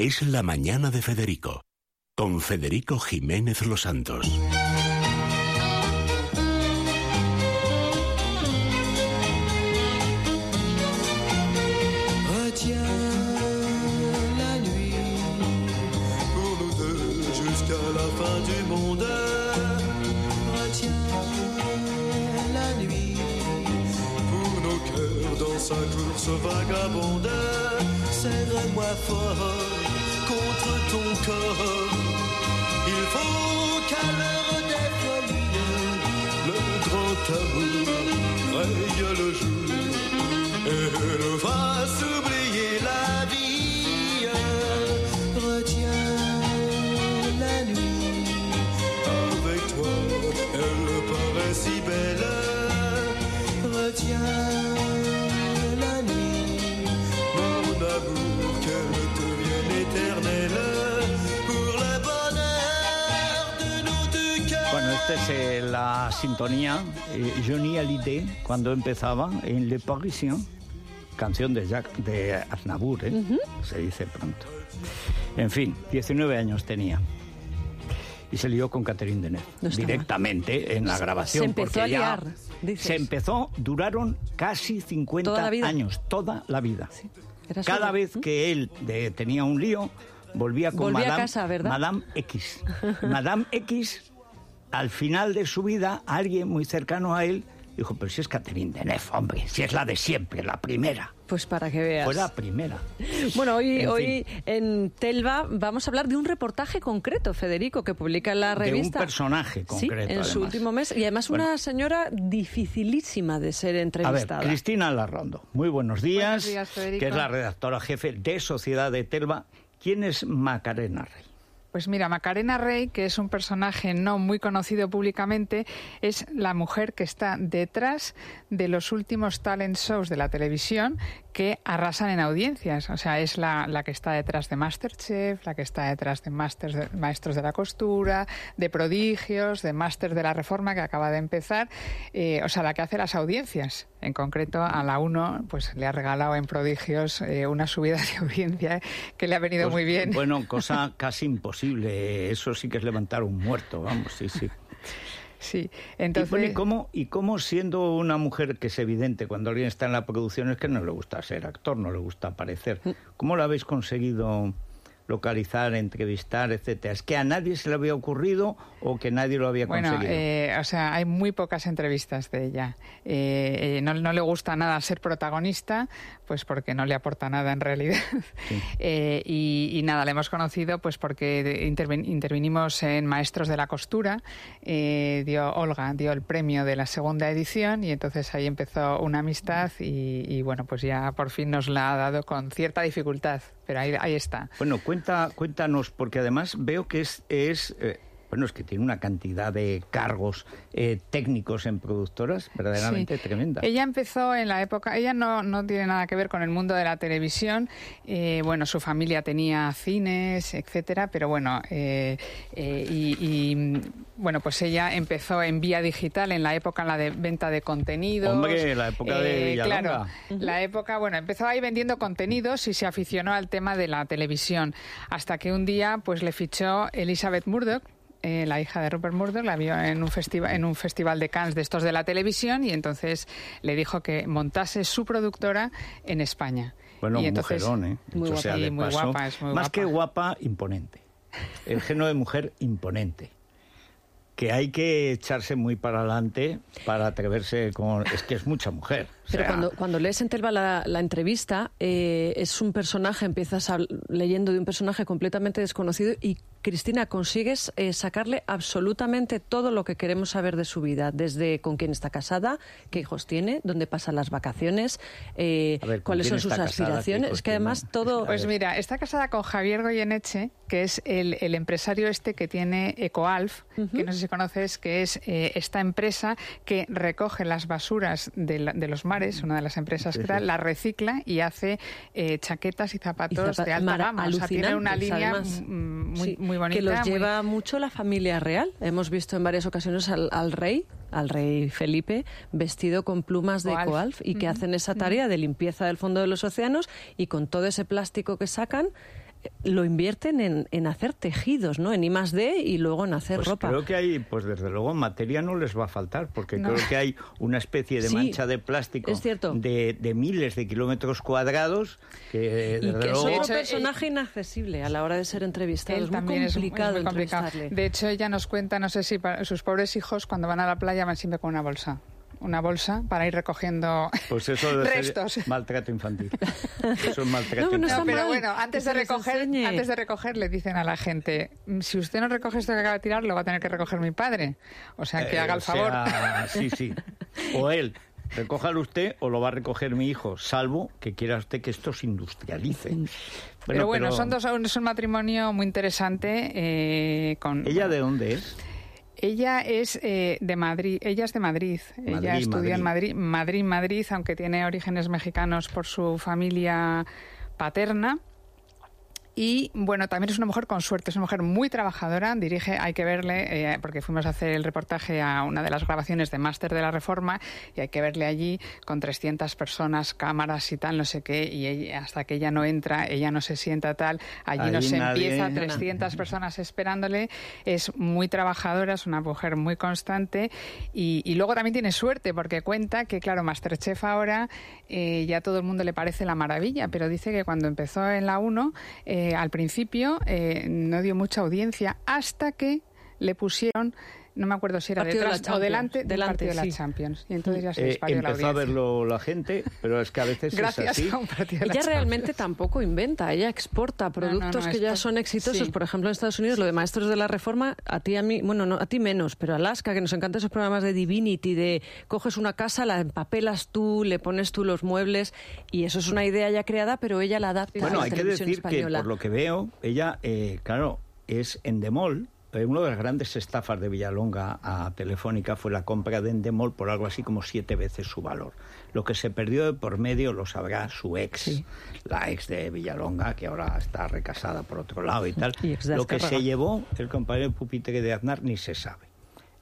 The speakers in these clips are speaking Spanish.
es La Mañana de Federico, con Federico Jiménez Los Santos. Sa course vagabonde. Serre-moi fort contre ton corps. Il faut qu'à l'heure folies, le grand amour raye le jour et nous fasse oublier la vie. Eh, la sintonía eh, Johnny Hallyday cuando empezaba en Le Parisien, canción de Jacques de Aznavour, ¿eh? se dice pronto. En fin, 19 años tenía. Y se lió con Catherine Deneuve No está mal. directamente en la grabación. se empezó porque a ya liar, dices. Se empezó, duraron casi 50 Toda años, toda la vida. Era Cada vez que él de- tenía un lío, volvía con Volvía a Madame, casa, ¿verdad? Madame X. Madame X, al final de su vida, alguien muy cercano a él dijo, pero si es Catherine Deneuve, hombre, si es la de siempre, la primera. Pues para que veas. Fue la primera. Bueno, hoy, En hoy en Telva vamos a hablar de un reportaje concreto, Federico, que publica en la De un revista. personaje Sí, concreto, en su además. último mes. Y además una señora dificilísima de ser A ver, entrevistada. Cristina Larrondo, muy buenos días, Buenos días, Federico. que es la redactora jefe de Sociedad de Telva. ¿Quién es Macarena Rey? Pues mira, Macarena Rey, que es un personaje no muy conocido públicamente, es la mujer que está detrás de los últimos talent shows de la televisión que arrasan en audiencias. O sea, es la, la que está detrás de Masterchef, la que está detrás de, Masters de- Maestros de la Costura, de Prodigios, de Masters de la Reforma, que acaba de empezar. Eh, o sea, la que hace las audiencias. En concreto, a la 1 pues, le ha regalado en Prodigios eh, una subida de audiencia que le ha venido Pues, muy bien. Bueno, cosa casi imposible. Eso sí que es levantar un muerto, vamos, sí, sí. Sí, Y, entonces... bueno, ¿y cómo, ¿Y cómo siendo una mujer que es evidente cuando alguien está en la producción es que no le gusta ser actor, no le gusta aparecer? Mm. ¿Cómo lo habéis conseguido localizar, entrevistar, etcétera? ¿Es que a nadie se le había ocurrido o que nadie lo había Bueno, conseguido? eh, o sea, hay muy pocas entrevistas de ella. Eh, eh, no, no le gusta nada ser protagonista, pues porque no le aporta nada en realidad. Eh, y, y nada, la hemos conocido pues porque interven- intervinimos en Maestros de la Costura. eh, dio Olga dio el premio de la segunda edición y entonces ahí empezó una amistad y, y, bueno, pues ya por fin nos la ha dado con cierta dificultad, pero ahí, está. Bueno, cuenta, cuéntanos, porque además veo que es, es eh, bueno, es que tiene una cantidad de cargos eh, técnicos en productoras verdaderamente Sí. tremenda. Ella empezó en la época, ella no, no tiene nada que ver con el mundo de la televisión. eh, bueno, su familia tenía cines, etcétera, pero bueno, eh, eh, y, y, bueno, pues ella empezó en vía digital en la época en la de venta de contenidos. Hombre, la época de Villalonga. Claro, la época, bueno, empezó ahí vendiendo contenidos y se aficionó al tema de la televisión, hasta que un día pues le fichó Elizabeth Murdoch, eh, la hija de Rupert Murdoch, la vio en un, festival en un festival de Cannes de estos de la televisión y entonces le dijo que montase su productora en España. Bueno, y entonces, mujerón, ¿eh? Muy guapa, sea sí, de muy paso. guapa, es muy Más guapa. que guapa, imponente. El género de mujer imponente. Que hay que echarse muy para adelante para atreverse con... Es que es mucha mujer. o Pero sea, cuando, cuando lees en Telva la, la entrevista, eh, es un personaje, empiezas a- leyendo de un personaje completamente desconocido y, Cristina, consigues eh, sacarle absolutamente todo lo que queremos saber de su vida, desde con quién está casada, qué hijos tiene, dónde pasan las vacaciones, eh, A ver, ¿con cuáles son sus aspiraciones. Es que además todo... Pues mira, está casada con Javier Goyeneche, que es el, el empresario este que tiene Ecoalf, que no sé si conoces, que es eh, esta empresa que recoge las basuras de, la- de los mares, una de las empresas que tal, las recicla y hace eh, chaquetas y zapatos zapa- de alta gama. O sea, tiene una línea además. muy, Sí, muy bonita. Que los muy- lleva mucho la familia real. Hemos visto en varias ocasiones al, al rey, al rey Felipe, vestido con plumas de Coalf. Y que hacen esa tarea de limpieza del fondo de los océanos y con todo ese plástico que sacan. Lo invierten en, en hacer tejidos, ¿no? En I más D y luego en hacer Pues ropa. creo que hay, pues desde luego materia no les va a faltar, porque No. creo que hay una especie de Sí, mancha de plástico es cierto. De, de miles de kilómetros cuadrados que Y desde que es luego... Otro hecho, personaje inaccesible a la hora de ser entrevistado. Él es muy también es, muy- complicado es muy complicado. entrevistarle. De hecho, ella nos cuenta, no sé si para sus pobres hijos cuando van a la playa van siempre con una bolsa. Una bolsa para ir recogiendo Pues eso ser restos. maltrato infantil. Eso es maltrato No, No, infantil. pero bueno, antes de recoger, antes de recoger le dicen a la gente, "Mm, si usted no recoge esto que acaba de tirar, lo va a tener que recoger mi padre. O sea, que Eh, haga el favor. sea, sí, sí. O él. Recójalo usted o lo va a recoger mi hijo, salvo que quiera usted que esto se industrialice. pero bueno, son dos, es un matrimonio muy interesante. eh, con ¿Ella de dónde es? Ella es eh, de Madrid, ella es de Madrid. ella Madrid, estudió en. Madrid, Madrid, Madrid, aunque tiene orígenes mexicanos por su familia paterna. Y bueno, también es una mujer con suerte, es una mujer muy trabajadora, dirige, hay que verle, eh, porque fuimos a hacer el reportaje a una de las grabaciones de Máster de la Reforma y hay que verle allí con 300 personas, cámaras y tal, no sé qué, y ella- hasta que ella no entra, ella no se sienta tal, allí no Allí se nadie- empieza, 300 personas esperándole, es muy trabajadora, es una mujer muy constante y, y luego también tiene suerte porque cuenta que, claro, Masterchef ahora eh, ya todo el mundo le parece la maravilla, pero dice que cuando empezó en la 1, eh, al principio eh, no dio mucha audiencia hasta que le pusieron, no me acuerdo si era Partido de la detrás o delante del partido de la Champions. Y entonces ya se Eh, disparó la empezó a verlo la gente, pero es que a veces Gracias es así. a un partido de la Ella Champions. realmente tampoco inventa, ella exporta no, productos no, que ya son exitosos. sí. Por ejemplo, en Estados Unidos, lo de Maestros de la Reforma, a ti a mí, bueno, no, a ti menos, pero Alaska, que nos encantan esos programas de Divinity, de coges una casa, la empapelas tú, le pones tú los muebles, y eso es una idea ya creada, pero ella la adapta a Bueno, la hay que decir que por lo que veo, ella, eh, claro, es Endemol. Eh, Una de las grandes estafas de Villalonga a Telefónica fue la compra de Endemol por algo así como siete veces su valor. Lo que se perdió de por medio lo sabrá su ex, Sí. la ex de Villalonga, que ahora está recasada por otro lado y tal. Y Lo que se llevó el compañero pupitre de Aznar ni se sabe.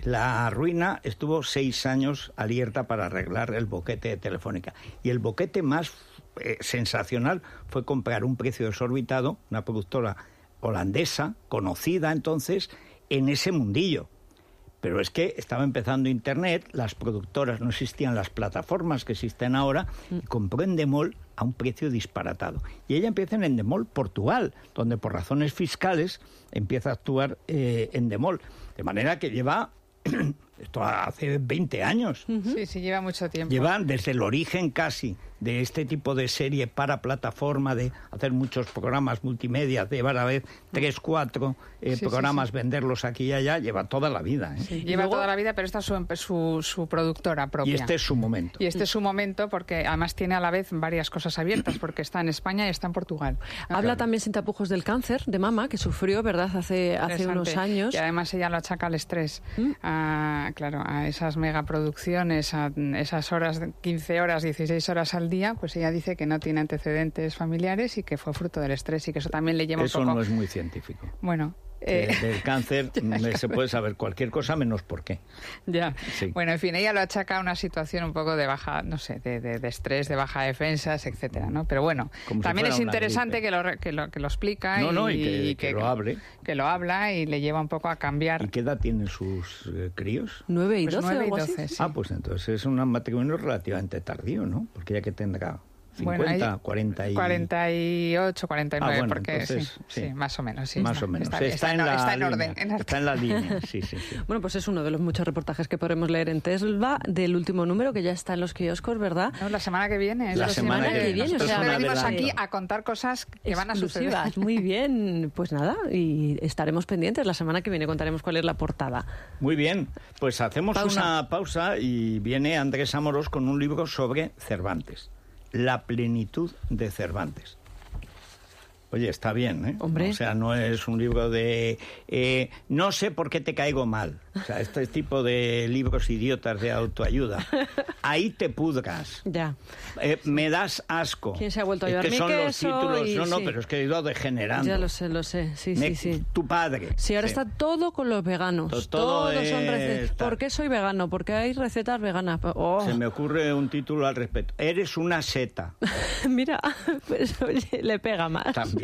La ruina estuvo seis años abierta para arreglar el boquete de Telefónica. Y el boquete más eh, sensacional fue comprar un precio desorbitado, una productora holandesa, conocida entonces, en ese mundillo. Pero es que estaba empezando Internet, las productoras, no existían las plataformas que existen ahora, y compró Endemol a un precio disparatado. Y ella empieza en Endemol, Portugal, donde por razones fiscales empieza a actuar eh, Endemol. De manera que lleva, esto hace 20 años, Sí, sí, lleva mucho tiempo. Llevan desde el origen casi de este tipo de serie para plataforma, de hacer muchos programas multimedia, de llevar a vez tres, cuatro eh, Sí, programas, sí. venderlos aquí y allá, lleva toda la vida. ¿eh? Lleva luego- toda la vida, pero esta es su, su, su productora propia. Y este es su momento. Y este es su momento porque además tiene a la vez varias cosas abiertas, porque está en España y está en Portugal. Habla también sin tapujos del cáncer de mama, que sufrió, ¿verdad?, hace, hace unos años. Y además ella lo achaca al estrés. A, claro, a esas megaproducciones, a esas horas, 15 horas, 16 horas al día, pues ella dice que no tiene antecedentes familiares y que fue fruto del estrés y que eso también le lleva Eso un poco... no es muy científico. Bueno... Eh, del cáncer se puede saber cualquier cosa menos por qué. Ya. Sí. Bueno, en fin, ella lo achaca a una situación un poco de baja, no sé, de, de- de estrés, de baja defensas, etcétera, ¿no? Pero bueno, Como también es interesante que lo, re- que, lo, que lo explica No, y, no, y que- que lo hable. Que lo habla y le lleva un poco a cambiar. ¿Y qué edad tienen sus eh, críos? 9 y Pues 12 nueve y sí. Ah, pues entonces es un matrimonio relativamente tardío, ¿no? Porque ya que tendrá 50, Bueno, ella- 40 y... 48, 49, Ah, bueno, porque entonces, sí, sí. sí, más o menos. Sí, Más está- o menos. Está, Está, está en la está en línea. orden. en- Está en la línea, sí, sí, sí. Bueno, pues es uno de los muchos reportajes que podremos leer en Tesla del último número que ya está en los kioscos, ¿verdad? No, la semana que viene. La es semana que viene, Nosotros o sea, venimos aquí a contar cosas que van a suceder. Muy bien. Pues nada, y estaremos pendientes. La semana que viene contaremos cuál es la portada. Muy bien, pues hacemos Pausa. una pausa y viene Andrés Amorós con un libro sobre Cervantes, La plenitud de Cervantes. Oye, está bien, ¿eh? Hombre. O sea, no es un libro de... eh, no sé por qué te caigo mal. O sea, este tipo de libros idiotas de autoayuda. Ahí te pudras. Ya. Eh, me das asco. ¿Quién se ha vuelto a Es llevar que mi son los títulos. Y No, no, sí. pero es que he ido degenerando. Ya lo sé, lo sé. Sí, Me- sí, sí. Tu padre. Sí, ahora Sí. está todo con los veganos. To- todo Todos son es recetas. ¿Por qué soy vegano? Porque hay recetas veganas. Oh. Se me ocurre un título al respecto. Eres una seta. Mira, pues oye, le pega más. También.